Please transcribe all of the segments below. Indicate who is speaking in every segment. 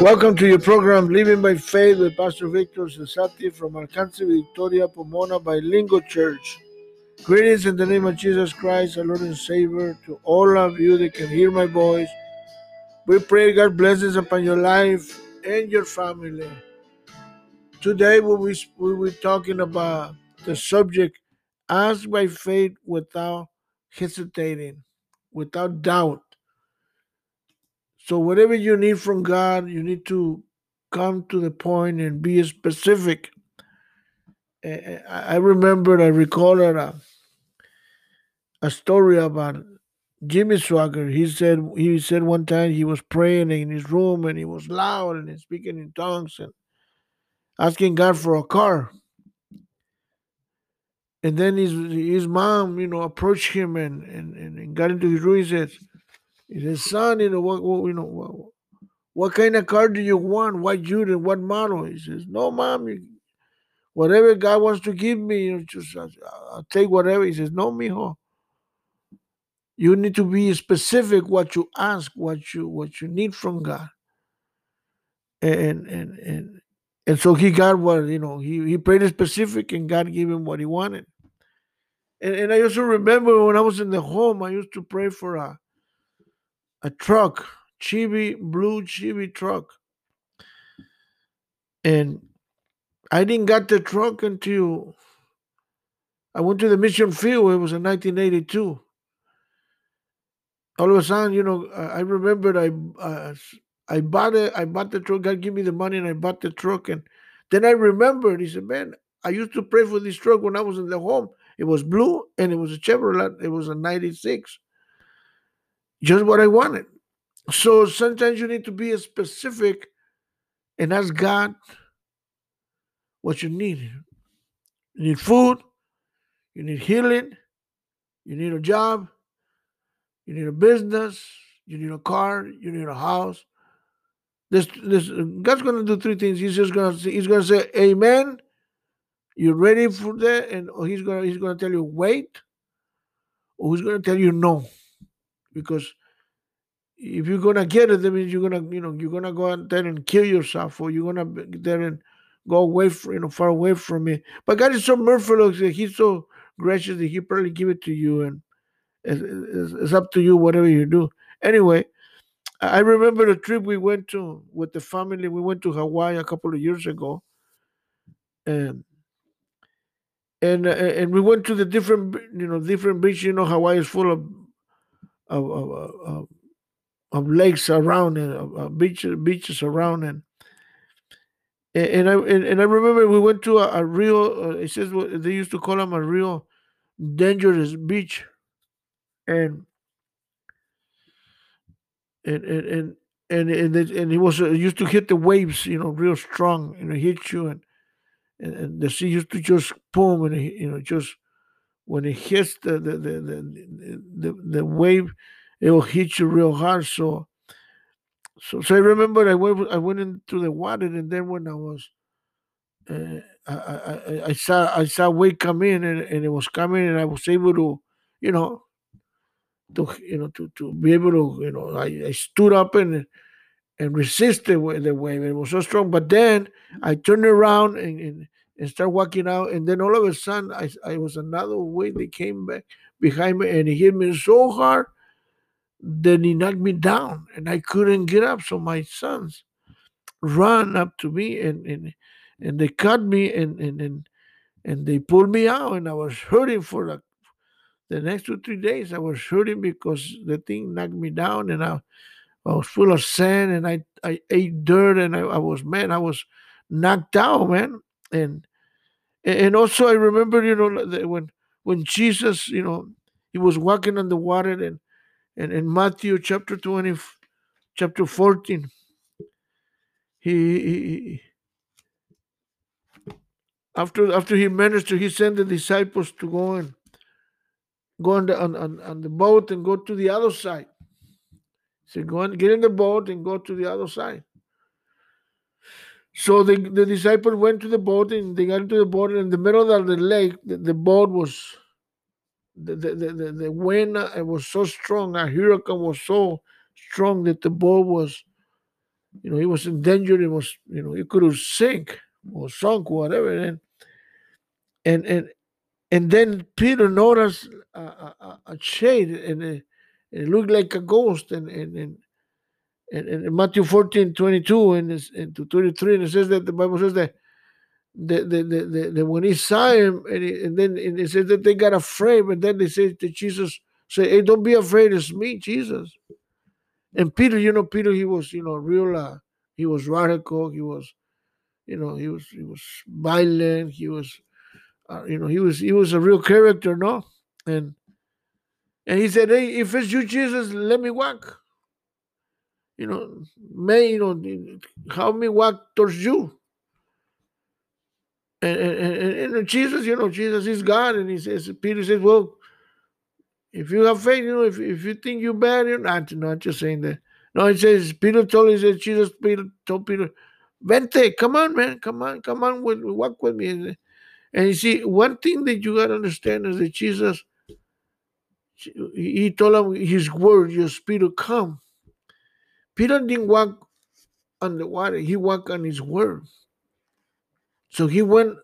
Speaker 1: Welcome to your program, Living by Faith with Pastor Victor Cesati from Alcance Victoria Pomona Bilingual Church. Greetings in the name of Jesus Christ, our Lord and Savior, to all of you that can hear my voice. We pray God blessings upon your life and your family. Today we'll be, we'll be talking about the subject ask by faith without hesitating, without doubt. So, whatever you need from God, you need to come to the point and be specific. I remember, I recall a, uh, a story about Jimmy Swaggart. He said he said one time he was praying in his room and he was loud and speaking in tongues and asking God for a car. And then his his mom, you know, approached him and, and, and got into his room. He said, he said, son, you know, what, what you know, what, what kind of car do you want? What unit? What model? He says, no, mom, you, whatever God wants to give me, you know, just I'll, I'll take whatever. He says, no, mijo. You need to be specific what you ask, what you what you need from God. And and and and so he got what you know, he, he prayed specific and God gave him what he wanted. And, and I also remember when I was in the home, I used to pray for a a truck, Chevy blue Chevy truck. And I didn't get the truck until I went to the mission field. It was in 1982. All of a sudden, you know, I remembered I uh, I bought it. I bought the truck. God gave me the money, and I bought the truck. And then I remembered. He said, "Man, I used to pray for this truck when I was in the home. It was blue, and it was a Chevrolet. It was a '96. Just what I wanted. So sometimes you need to be specific and ask God what you need. You need food, you need healing, you need a job, you need a business, you need a car, you need a house. This, this God's gonna do three things. He's just gonna say, He's gonna say, Amen. You're ready for that, and he's gonna he's gonna tell you wait, or he's gonna tell you no, because if you're gonna get it, that means you're gonna, you know, you're gonna go out there and kill yourself, or you're gonna get there and go away, from, you know, far away from me. But God is so merciful; He's so gracious that He probably give it to you, and it's, it's, it's up to you whatever you do. Anyway, I remember the trip we went to with the family. We went to Hawaii a couple of years ago, and and and we went to the different, you know, different beaches. You know, Hawaii is full of of, of, of of lakes around and uh, beaches beaches around and and I and, I remember we went to a, a real uh, it says what they used to call them a real dangerous beach. And and and and and and, it, and it was uh, used to hit the waves you know real strong and it hit you and and, and the sea used to just boom and you know just when it hits the the the the, the, the wave it will hit you real hard. So, so, so I remember I went, I went into the water, and then when I was, uh, I, I, I saw, I saw wave come in, and, and it was coming, and I was able to, you know, to, you know, to, to be able to, you know, I, I stood up and and resisted the wave. It was so strong, but then I turned around and, and and start walking out, and then all of a sudden, I, I was another way. They came back behind me, and it hit me so hard then he knocked me down and I couldn't get up. So my sons ran up to me and and, and they cut me and, and and and they pulled me out and I was hurting for the, the next two, three days. I was hurting because the thing knocked me down and I, I was full of sand and I, I ate dirt and I, I was man, I was knocked out, man. And and also I remember, you know, when when Jesus, you know, he was walking on the water and and in Matthew chapter 20, chapter 14, he, he after after he ministered, he sent the disciples to go and go on the on, on, on the boat and go to the other side. He said, go and get in the boat and go to the other side. So the, the disciples went to the boat and they got into the boat and in the middle of the lake, the, the boat was the, the, the, the wind it was so strong, a hurricane was so strong that the boat was you know, it was in danger. It was, you know, it could have sink or sunk, whatever. And and and and then Peter noticed a, a, a shade, and it, it, looked like a ghost. And and and, and, and Matthew 14, 22 and, and to 23, and it says that the Bible says that the, the, the, the, the when he saw him, and, he, and then and it says that they got afraid, but then they said to Jesus, say, hey, don't be afraid, it's me, Jesus. And Peter, you know, Peter, he was, you know, real, uh, he was radical, he was, you know, he was, he was violent, he was, uh, you know, he was, he was a real character, no? And, and he said, hey, if it's you, Jesus, let me walk. You know, may, you know, help me walk towards you. And, and, and, and Jesus, you know, Jesus is God. And he says, Peter says, well, if you have faith, you know, if, if you think you're bad, you're not, not just saying that. No, it says, Peter told, he says, Jesus Peter told Peter, Vente, come on, man, come on, come on, with, walk with me. And you see, one thing that you got to understand is that Jesus, he told him his word, your spirit come. Peter didn't walk on the water, he walked on his word. So he went,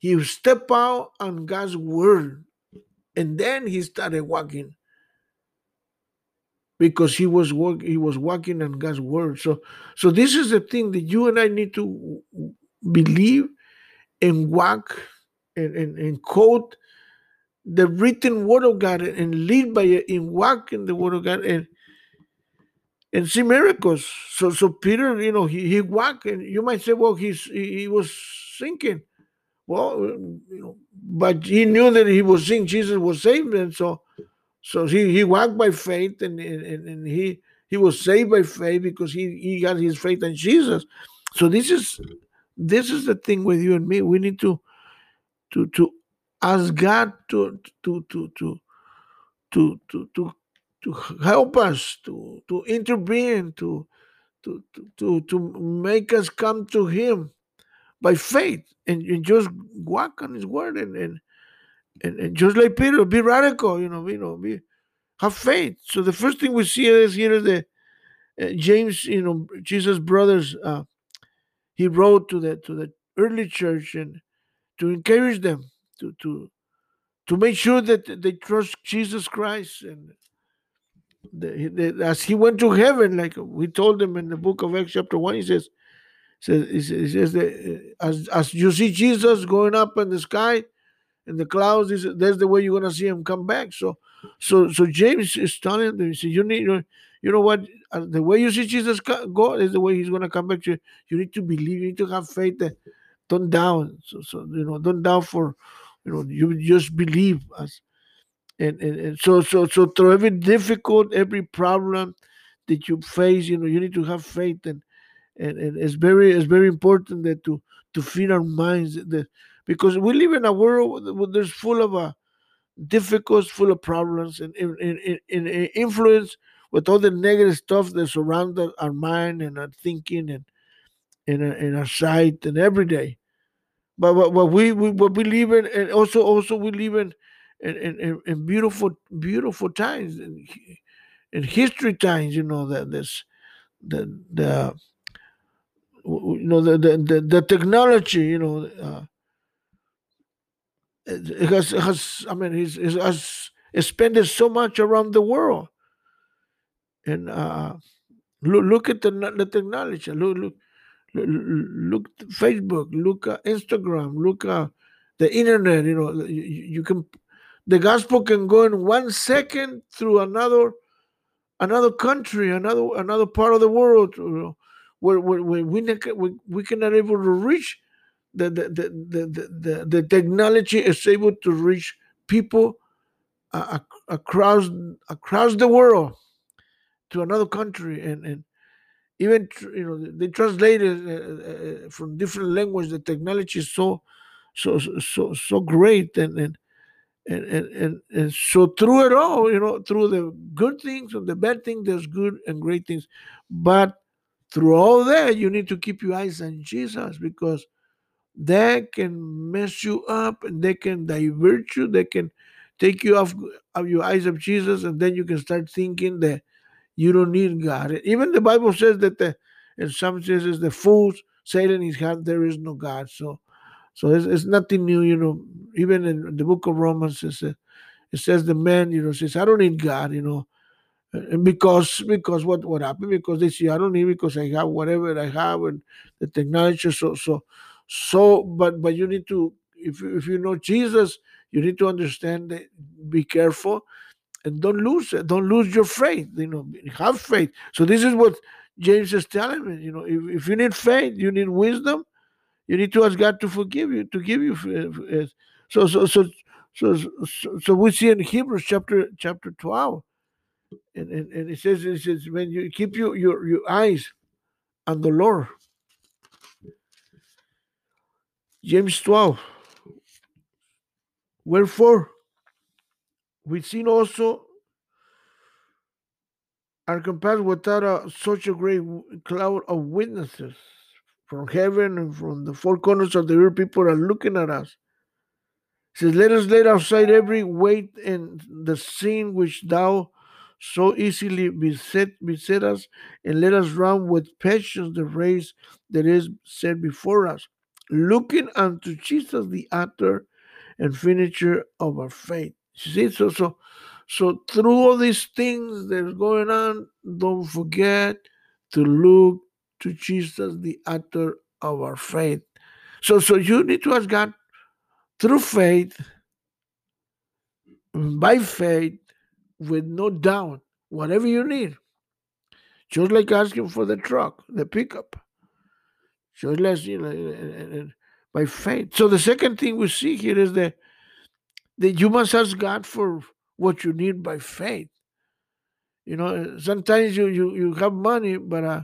Speaker 1: he stepped out on God's word, and then he started walking because he was work, he was walking on God's word. So, so this is the thing that you and I need to believe and walk and, and, and quote the written word of God and lead by it and walk in the word of God and and see miracles. So so Peter, you know, he, he walked and you might say, well, he's he, he was sinking. Well, uh, you know, but he knew that he was seeing Jesus was saved, and so so he, he walked by faith and, and, and he he was saved by faith because he, he got his faith in Jesus. So this is this is the thing with you and me. We need to to to ask God to to to to to to to, to help us to to intervene to to to to make us come to Him by faith and, and just walk on His word and and, and, and just like Peter, be radical, you know, you know, be have faith. So the first thing we see is here is the uh, James, you know, Jesus' brothers. Uh, he wrote to the to the early church and to encourage them to to to make sure that they trust Jesus Christ and the, the, as he went to heaven, like we told him in the book of Acts chapter one, he says, says he says that uh, as as you see Jesus going up in the sky, in the clouds, said, that's the way you're gonna see him come back. So so so James is telling them, he said, you need you know what uh, the way you see Jesus go is the way he's gonna come back to you. You need to believe, you need to have faith that don't doubt. So so you know, don't doubt for you know, you just believe us. And, and, and so so so through every difficult, every problem that you face, you know, you need to have faith and and, and it's very it's very important that to to feed our minds that because we live in a world there's full of uh, a difficult, full of problems and in, in influence with all the negative stuff that surrounds our mind and our thinking and in our, in our sight and every day. But what, what we, we what we live in and also also we live in in, in, in beautiful beautiful times in, in history times, you know, that this the the you know the the, the, technology, you know, uh, it has, it has I mean, he's, has expanded so much around the world, and uh, look look at the the technology. Look look look, look Facebook. Look at Instagram. Look at the internet. You know, you, you can the gospel can go in one second through another another country, another another part of the world, where, where, where we, we we cannot able to reach the the, the, the, the, the technology is able to reach people uh, across across the world to another country. And and even you know they translate it uh, uh, from different language the technology is so so so so great. And and and, and, and, and so through it all you know through the good things and the bad things there's good and great things but through all that you need to keep your eyes on jesus because that can mess you up and they can divert you they can take you off of your eyes of jesus and then you can start thinking that you don't need god even the bible says that the, and some says the fools say in his heart there is no God. So, so it's, it's nothing new, you know. Even in the book of Romans, it says, it says the man, you know, says I don't need God, you know, and because because what what happened because they say I don't need because I have whatever I have and the technology. So so so, but but you need to if you, if you know Jesus, you need to understand that. Be careful and don't lose it. Don't lose your faith. You know, have faith. So this is what James is telling me. You know, if, if you need faith, you need wisdom. You need to ask God to forgive you, to give you. So so so so so, we see in Hebrews chapter chapter twelve, and, and, and it says it says when you keep your your, your eyes on the Lord. James twelve. Wherefore, we've seen also are compared without a, such a great cloud of witnesses from heaven and from the four corners of the earth. People are looking at us. It says, Let us lay aside every weight and the sin which thou so easily beset, beset us, and let us run with patience the race that is set before us, looking unto Jesus, the author and finisher of our faith. You see, so so so through all these things that's going on, don't forget to look to Jesus, the author of our faith. So so you need to ask God through faith, by faith, with no doubt, whatever you need. Just like asking for the truck, the pickup. Just like you know, by faith. So the second thing we see here is that that you must ask God for what you need by faith. You know, sometimes you you, you have money, but uh,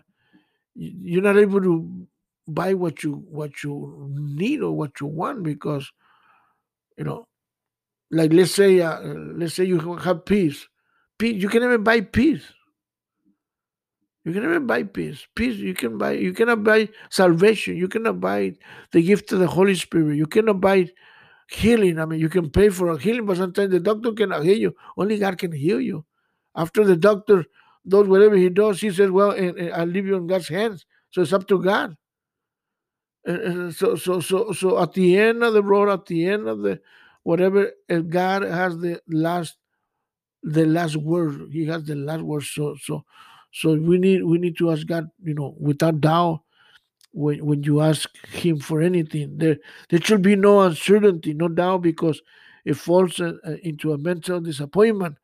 Speaker 1: you're not able to buy what you what you need or what you want because you know, like let's say uh, let's say you have peace, peace you can even buy peace. You can even buy peace. Peace you can buy. You cannot buy salvation. You cannot buy the gift of the Holy Spirit. You cannot buy healing. I mean, you can pay for a healing, but sometimes the doctor cannot heal you. Only God can heal you. After the doctor does whatever he does, he says, "Well, and, and I leave you in God's hands." So it's up to God. And, and so, so, so, so at the end of the road, at the end of the whatever, eh, God has the last, the last word. He has the last word. So, so, so we need we need to ask God, you know, without doubt, when, when you ask him for anything. There, there should be no uncertainty, no doubt, because it falls into a mental disappointment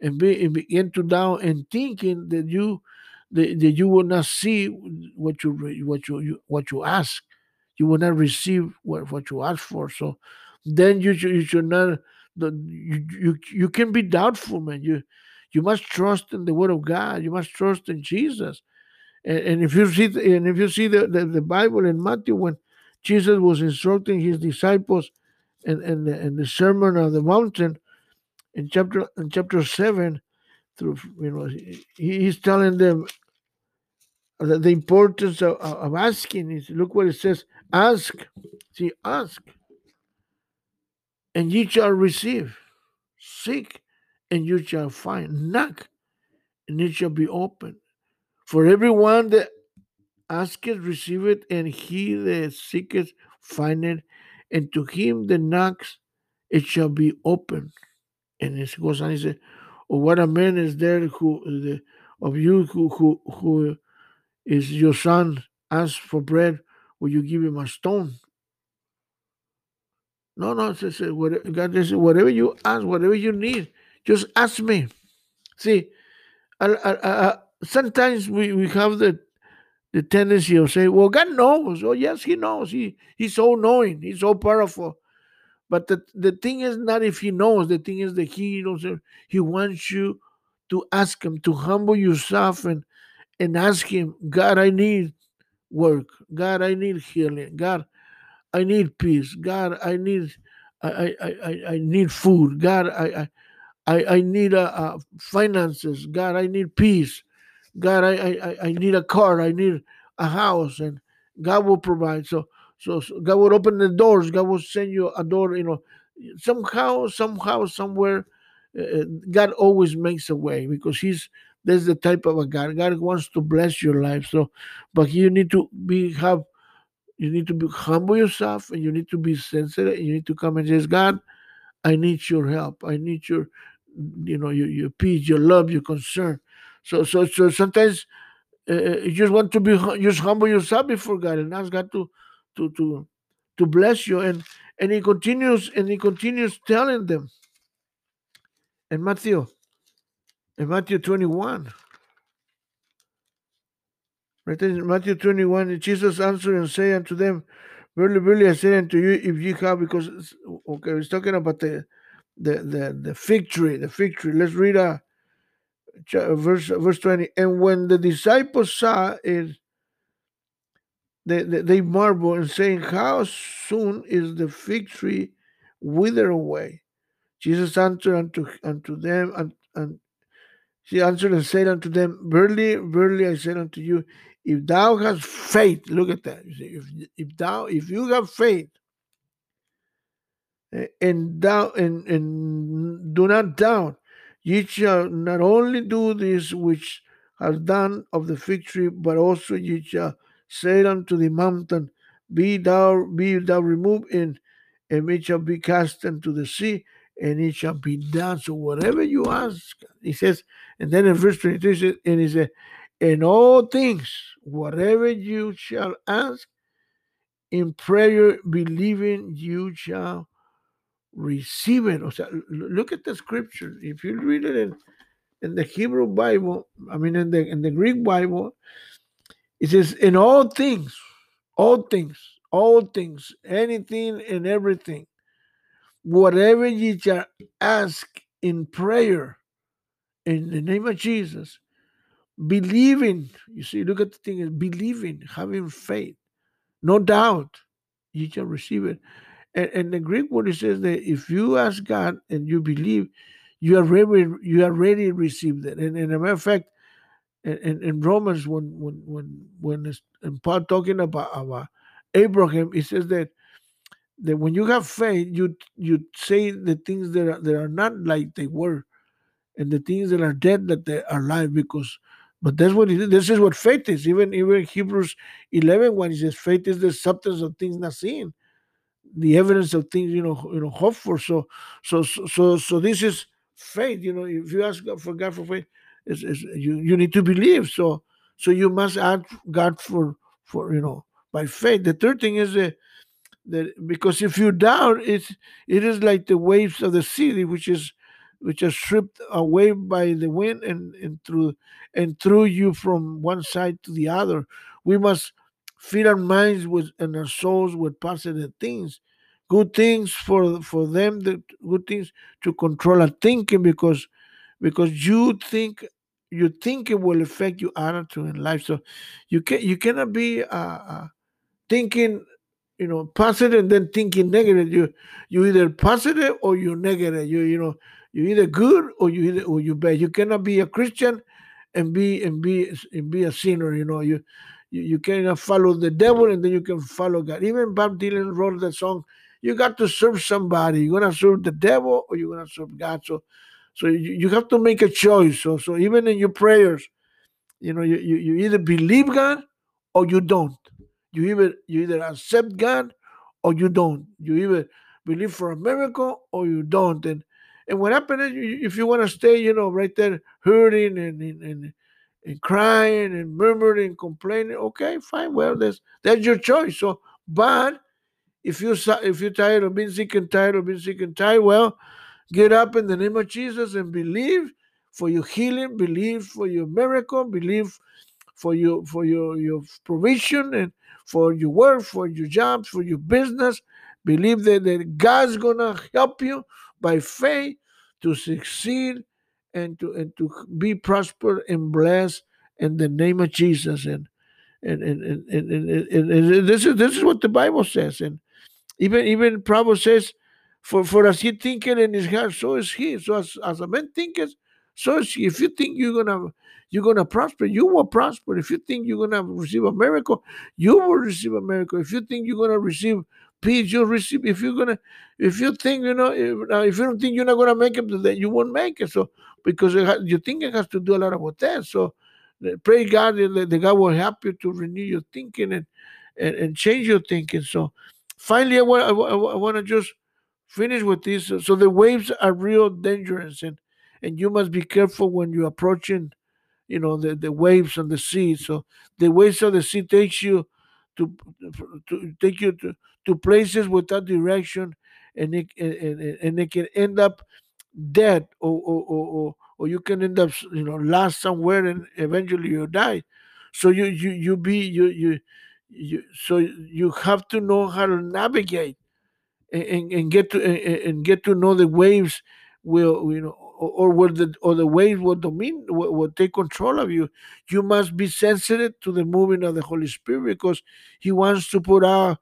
Speaker 1: and, be, and begin to doubt and thinking that you that, that you will not see what you what you, you what you ask. You will not receive what, what you ask for. So then you should, you should not you, you you can be doubtful, man. You you must trust in the word of God. You must trust in Jesus. And, and if you see, and if you see the, the, the, Bible in Matthew, when Jesus was instructing his disciples in, in, the, in the Sermon on the Mountain, in chapter in chapter seven, through you know, he, he's telling them the, the importance of, of asking. Is look what it says: ask, see, ask, and ye shall receive. Seek, and you shall find. Knock, and it shall be open. For everyone that asketh, receiveth, and he that seeketh, findeth, and to him that knocks, it shall be open. And it goes on, he said, oh, what a man is there who the, of you who, who who is your son ask for bread, will you give him a stone? No, no, says, God says, whatever you ask, whatever you need, just ask me. See, I, I, I, sometimes we, we have the the tendency of saying, well, God knows. Oh, yes, He knows. He He's so knowing, He's so powerful. But the, the thing is not if He knows, the thing is that He knows He wants you to ask Him, to humble yourself and and ask Him, God, I need work. God, I need healing. God, I need peace. God, I need I I, I, I need food. God, I I I need uh, uh, finances. God, I need peace. God, I, I I need a car, I need a house, and God will provide. So, so, so God will open the doors. God will send you a door. You know, somehow, somehow, somewhere, uh, God always makes a way because He's that's the type of a God. God wants to bless your life. So, but you need to be have you need to be humble yourself and you need to be sensitive and you need to come and say, God, I need your help. I need your you know your, your peace, your love, your concern. So so so sometimes uh, you just want to be just humble yourself before God and ask God to to to to bless you. And and he continues and he continues telling them in Matthew in Matthew 21 right in Matthew 21 Jesus answered and say unto them verily verily I say unto you if you have because okay he's talking about the the the, the fig tree the fig tree. Let's read a verse verse 20 and when the disciples saw it they, they, marvel and saying how soon is the fig tree wither away? Jesus answered unto, unto them and, and he answered and said unto them verily verily i said unto you if thou hast faith look at that if, if thou if you have faith eh, and thou and, and do not doubt Ye shall not only do this which has done of the fig tree, but also ye shall say unto the mountain, Be thou be thou removed in, and it shall be cast into the sea, and it shall be done. So whatever you ask, he says, and then in verse 23, says, and he said, In all things, whatever you shall ask, in prayer, believing you shall receive it. O sea, look at the scripture. If you read it in, in the Hebrew Bible, I mean in the in the Greek Bible, it says in all things, all things, all things, anything and everything, whatever ye shall ask in prayer in the name of Jesus, believing. You see, look at the thing is believing, having faith, no doubt, ye shall receive it. And, and the Greek word it says that if you ask God and you believe, you already you already received it. And, and a matter of fact, in, in Romans, when when when when Paul talking about, about Abraham, he says that that when you have faith, you you say the things that are, that are not like they were, and the things that are dead that they are alive. Because, but that's what it is. This is what faith is. Even even Hebrews 11, when he says faith is the substance of things not seen, the evidence of things you know you know hope for. So so so so this is faith. You know, if you ask God for God for faith, it's, it's, you you need to believe. So so you must ask God for for you know by faith. The third thing is that that because if you doubt, it's it is like the waves of the sea, which is which are stripped away by the wind and, and through and threw you from one side to the other. We must Feed our minds with and our souls with positive things, good things for for them, the good things to control our thinking because because you think your it will affect your attitude in life. So you can you cannot be uh, uh, thinking you know positive and then thinking negative. You you either positive or you negative. You you know you either good or you either or you bad. You cannot be a Christian and be and be and be a sinner. You know you you, you cannot follow the devil and then you can follow God. Even Bob Dylan wrote that song. You got to serve somebody. You're gonna serve the devil or you're gonna serve God. So so you, you have to make a choice. So so even in your prayers, you know, you, you, you either believe God or you don't. You either you either accept God or you don't. You either believe for a miracle or you don't. And and what happened is if you want to stay, you know, right there hurting and, and, and crying and murmuring complaining. Okay, fine. Well, that's that's your choice. So, but if you if you're tired of being sick and tired of being sick and tired, well, get up in the name of Jesus and believe for your healing, believe for your miracle, believe for your for your your provision and for your work, for your jobs, for your business. Believe that, that God's gonna help you by faith to succeed and to and to be prospered and blessed in the name of Jesus. And and and, and, and, and, and this is this is what the Bible says. And even even Proverbs says, for for as he thinketh in his heart, so is he. So as, as a man thinketh, so is he. If you think you're gonna you're gonna prosper, you will prosper. If you think you're gonna receive a miracle, you will receive a miracle. If you think you're gonna receive peace. You'll receive if you're gonna if you think you know if, uh, if you don't think you're not gonna make it, then you won't make it. So because it ha- you think it has to do a lot about that. So uh, pray God that the God will help you to renew your thinking and and, and change your thinking. So finally, I want I, I want to just finish with this. So, the waves are real dangerous, and and you must be careful when you're approaching, you know, the, the waves on the sea. So the waves of the sea takes you to to take you to, to places without direction, and it and, and, it can end up dead, or or, or or or you can end up you know lost somewhere, and eventually you die. So you you you be you you you so you have to know how to navigate and, and get to and, get to know the waves will you know or, will the or the waves will domine will, will take control of you. You must be sensitive to the moving of the holy spirit because he wants to put out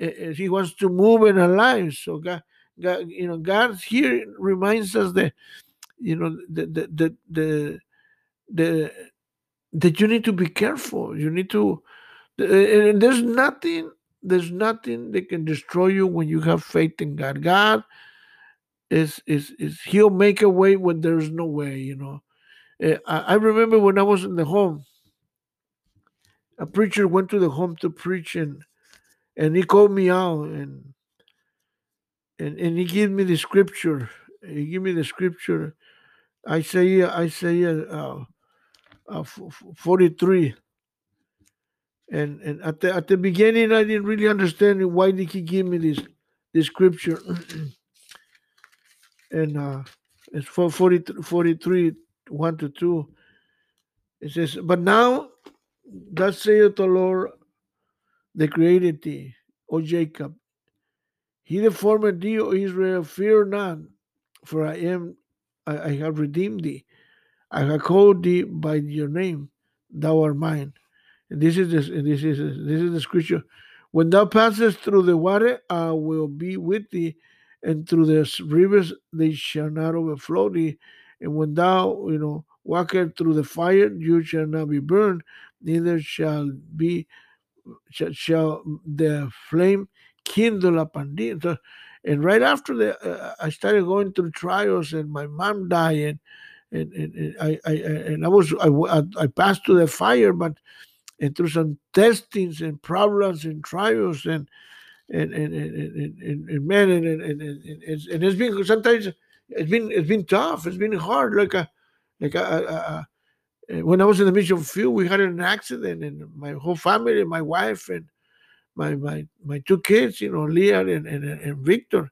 Speaker 1: uh, he wants to move in our lives. So god god you know god here reminds us that you know the the the the, the that you need to be careful. You need to and there's nothing there's nothing that can destroy you when you have faith in God. God is is is He'll make a way when there's no way. You know, uh, I, I remember when I was in the home, a preacher went to the home to preach, and and he called me out and and and he gave me the scripture. He gave me the scripture, Isaiah Isaiah uh, uh, 43 and and at the at the beginning I didn't really understand why did he give me this this scripture. And uh it's for 40, 43 1 to 2 it says but now thus saith the Lord the created thee O Jacob he that formed thee O Israel fear not for I am I, I have redeemed thee. I have called thee by your name. Thou art mine this is this, this is this is the scripture. When thou passest through the water, I will be with thee, and through the rivers they shall not overflow thee. And when thou, you know, walkest through the fire, you shall not be burned, neither shall be shall, shall the flame kindle upon thee. So, and right after that, uh, I started going through trials, and my mom died, and and, and, and I, I and I was I, I passed through the fire, but and through some testings and problems and trials and and and and, and, and, and and, and, and, and it's been sometimes it's been it's been tough it's been hard like a like a, a, a, when I was in the mission field we had an accident and my whole family my wife and my my my two kids you know Leah and, and, and Victor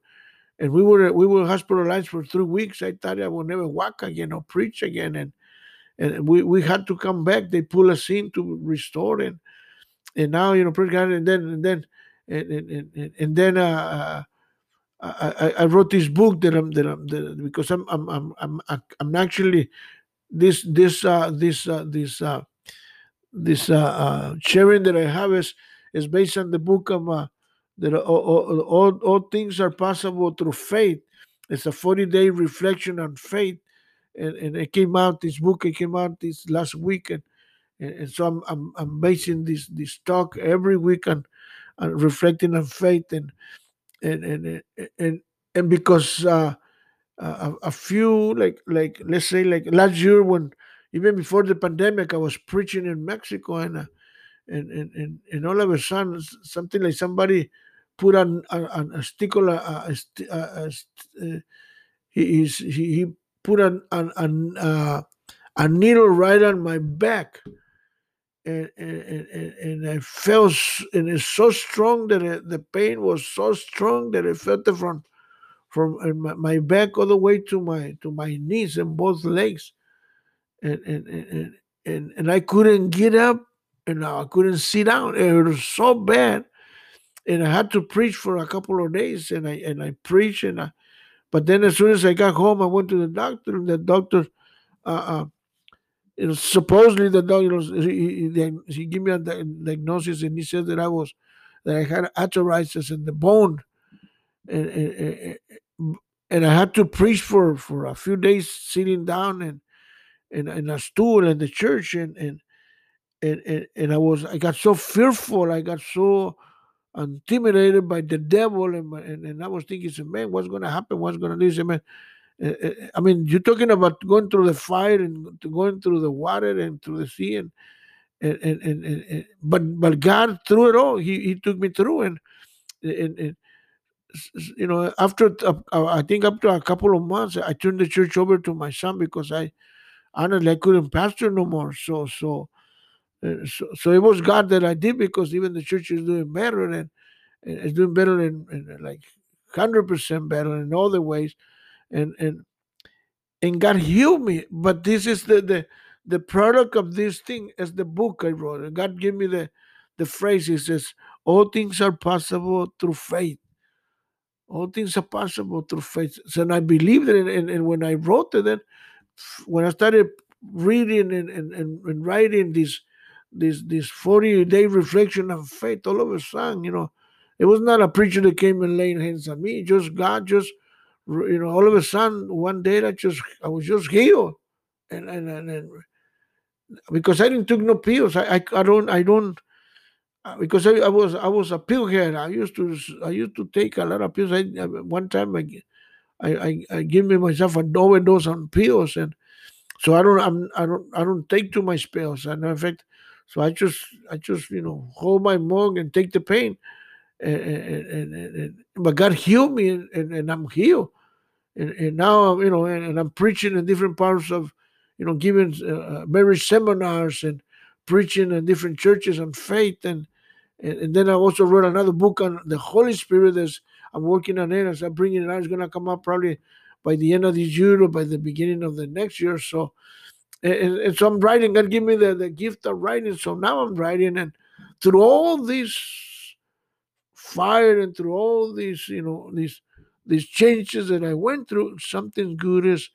Speaker 1: and we were we were hospitalized for three weeks I thought I would never walk again or preach again and and we, we had to come back. They pull us in to restore and and now you know praise God and then and then and and, and, and then uh, uh, I, I wrote this book that I'm that I'm that, because I'm I'm I'm I'm I'm actually this this uh this uh this uh this uh, uh sharing that I have is is based on the book of uh that all, all, all things are possible through faith. It's a 40 day reflection on faith and, and it came out this book it came out this last week and, and, and so I'm, I'm i'm basing this this talk every week on, on reflecting on faith and and and and, and because uh, a, a few like like let's say like last year when even before the pandemic i was preaching in mexico and uh, and, and and and all of a sudden something like somebody put on, on, a sticker a, a, a, a, he, he, he put an, an, an uh, a needle right on my back. And, and, and, and I felt, and it's so strong that it, the pain was so strong that I felt it from from my, back all the way to my to my knees and both legs, and and and and, and I couldn't get up, and I couldn't sit down. It was so bad, and I had to preach for a couple of days, and I and I preached, and I but then as soon as I got home, I went to the doctor, and the doctor, uh, uh, you know, supposedly the doctor, you know, he, he, gave me a diagnosis, and he said that I was that I had arthritis in the bone, and, and, and I had to preach for for a few days, sitting down and in, a stool in the church, and and and, and I was I got so fearful, I got so intimidated by the devil, and and, and I was thinking, man, what's going to happen? What's going to do? man, eh, eh, eh, I mean, you're talking about going through the fire and going through the water and through the sea, and and and, and, and but but God through it all, He He took me through, and and, and you know, after uh, I think up to a couple of months, I turned the church over to my son because I honestly I couldn't pastor no more. So so Uh, so, so it was God that I did because even the church is doing better and, and eh, it's doing better in, in eh, like hundred percent better in all the ways, and and and God healed me. But this is the the the product of this thing as the book I wrote. And God gave me the the phrase. He says, "All things are possible through faith." All things are possible through faith. So and I believed it, and, and, and when I wrote it, then when I started reading and, and, and, writing this this this 40 day reflection of faith, all of a sudden, you know, it was not a preacher that came and laid hands on me. Just God, just you know, all of a sudden, one day I just I was just healed, and and and, and because I didn't took no pills. I, I I don't I don't uh, because I, I, was I was a pill head. I used to I used to take a lot of pills. I, one time I, I I give me myself an overdose on pills, and so I don't I'm, I don't I don't take too much pills. And in fact, so I just I just you know hold my mug and take the pain, and, and, and, and but God healed me, and, I'm healed, and, now you know and, I'm preaching in different parts of, you know, giving uh, marriage seminars and preaching in different churches on faith and, and, then I also wrote another book on the Holy Spirit as I'm working on it as I'm bringing it out. It's going to come out probably by the end of this year or by the beginning of the next year. So, and, and so I'm writing. God give me the, the gift of writing. So now I'm writing, and through all this fire and through all these, you know, these these changes that I went through, something good is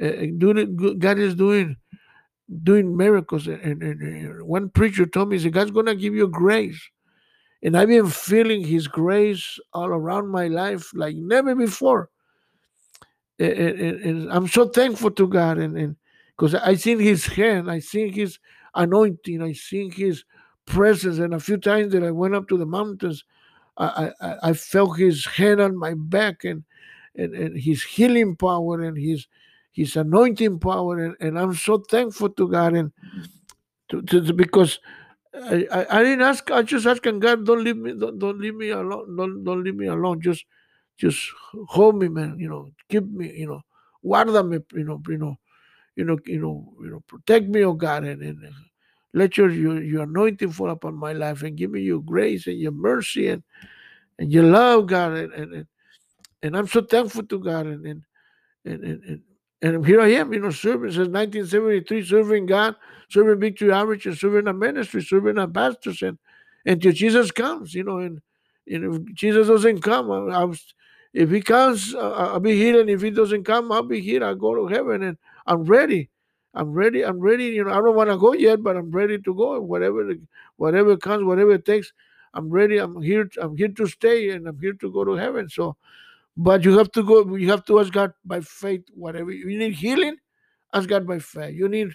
Speaker 1: uh, doing. God is doing doing miracles. And, and, and one preacher told me, he said, God's to give you grace. And I've been feeling His grace all around my life like never before. And, and, and I'm so thankful to God. And because I seen His hand, I seen His anointing, I seen His presence. And a few times that I went up to the mountains, I, I, I felt His hand on my back and, and, and His healing power and His his anointing power and, and i'm so thankful to god and to, to, because I, I, I, didn't ask i just asking god don't leave me don't, don't leave me alone don't, don't leave me alone just just hold me man you know keep me you know me, you know you know you know you know you know protect me oh god and, and let your, your your anointing fall upon my life and give me your grace and your mercy and and your love god and and, and i'm so thankful to god and and, and, and and here I am, you know, serving since 1973, serving God, serving Victory Outreach, and serving a ministry, serving a pastors, and until Jesus comes, you know, and, and if Jesus doesn't come, I, I was, if he comes, I'll be here, and if he doesn't come, I'll be here. I'll go to heaven, and I'm ready. I'm ready. I'm ready. You know, I don't want to go yet, but I'm ready to go. Whatever, whatever comes, whatever it takes, I'm ready. I'm here. I'm here to stay, and I'm here to go to heaven. So, but you have to go, you have to ask God by faith, whatever. You need healing, ask God by faith. You need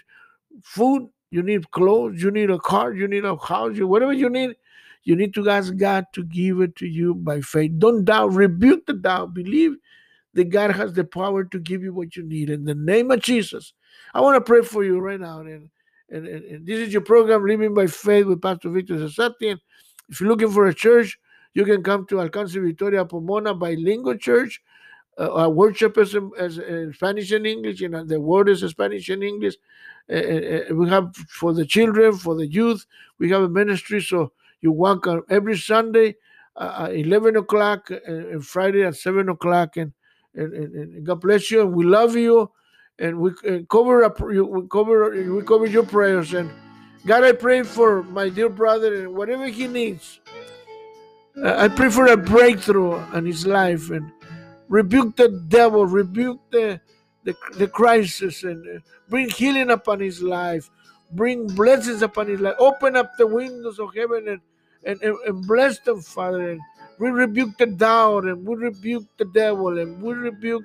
Speaker 1: food, you need clothes, you need a car, you need a house, you, whatever you need, you need to ask God to give it to you by faith. Don't doubt, rebuke the doubt, believe that God has the power to give you what you need. In the name of Jesus, I want to pray for you right now. And, and, and, and this is your program, Living by Faith with Pastor Victor Sasatian. If you're looking for a church, you can come to Alcance Victoria Pomona Bilingual Church. Uh, worship is in, is in, Spanish and English, and the word is Spanish and English. Uh, uh, we have for the children, for the youth, we have a ministry. So you walk on every Sunday uh, at 11 o'clock and Friday at 7 o'clock. And, and, and, God bless you. And we love you. And we cover up, we cover we cover your prayers. And God, I pray for my dear brother and whatever he needs. I pray for a breakthrough in his life and rebuke the devil, rebuke the, the, the crisis, and bring healing upon his life, bring blessings upon his life. Open up the windows of heaven and, and, and, and bless them, Father. And we rebuke the doubt and we rebuke the devil and we rebuke,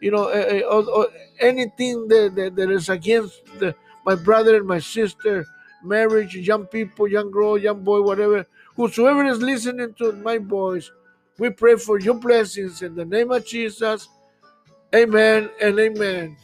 Speaker 1: you know, uh, uh, anything that, that, that is against the, my brother and my sister, marriage, young people, young girl, young boy, whatever Whosoever is listening to my voice, we pray for your blessings in the name of Jesus. Amen and amen.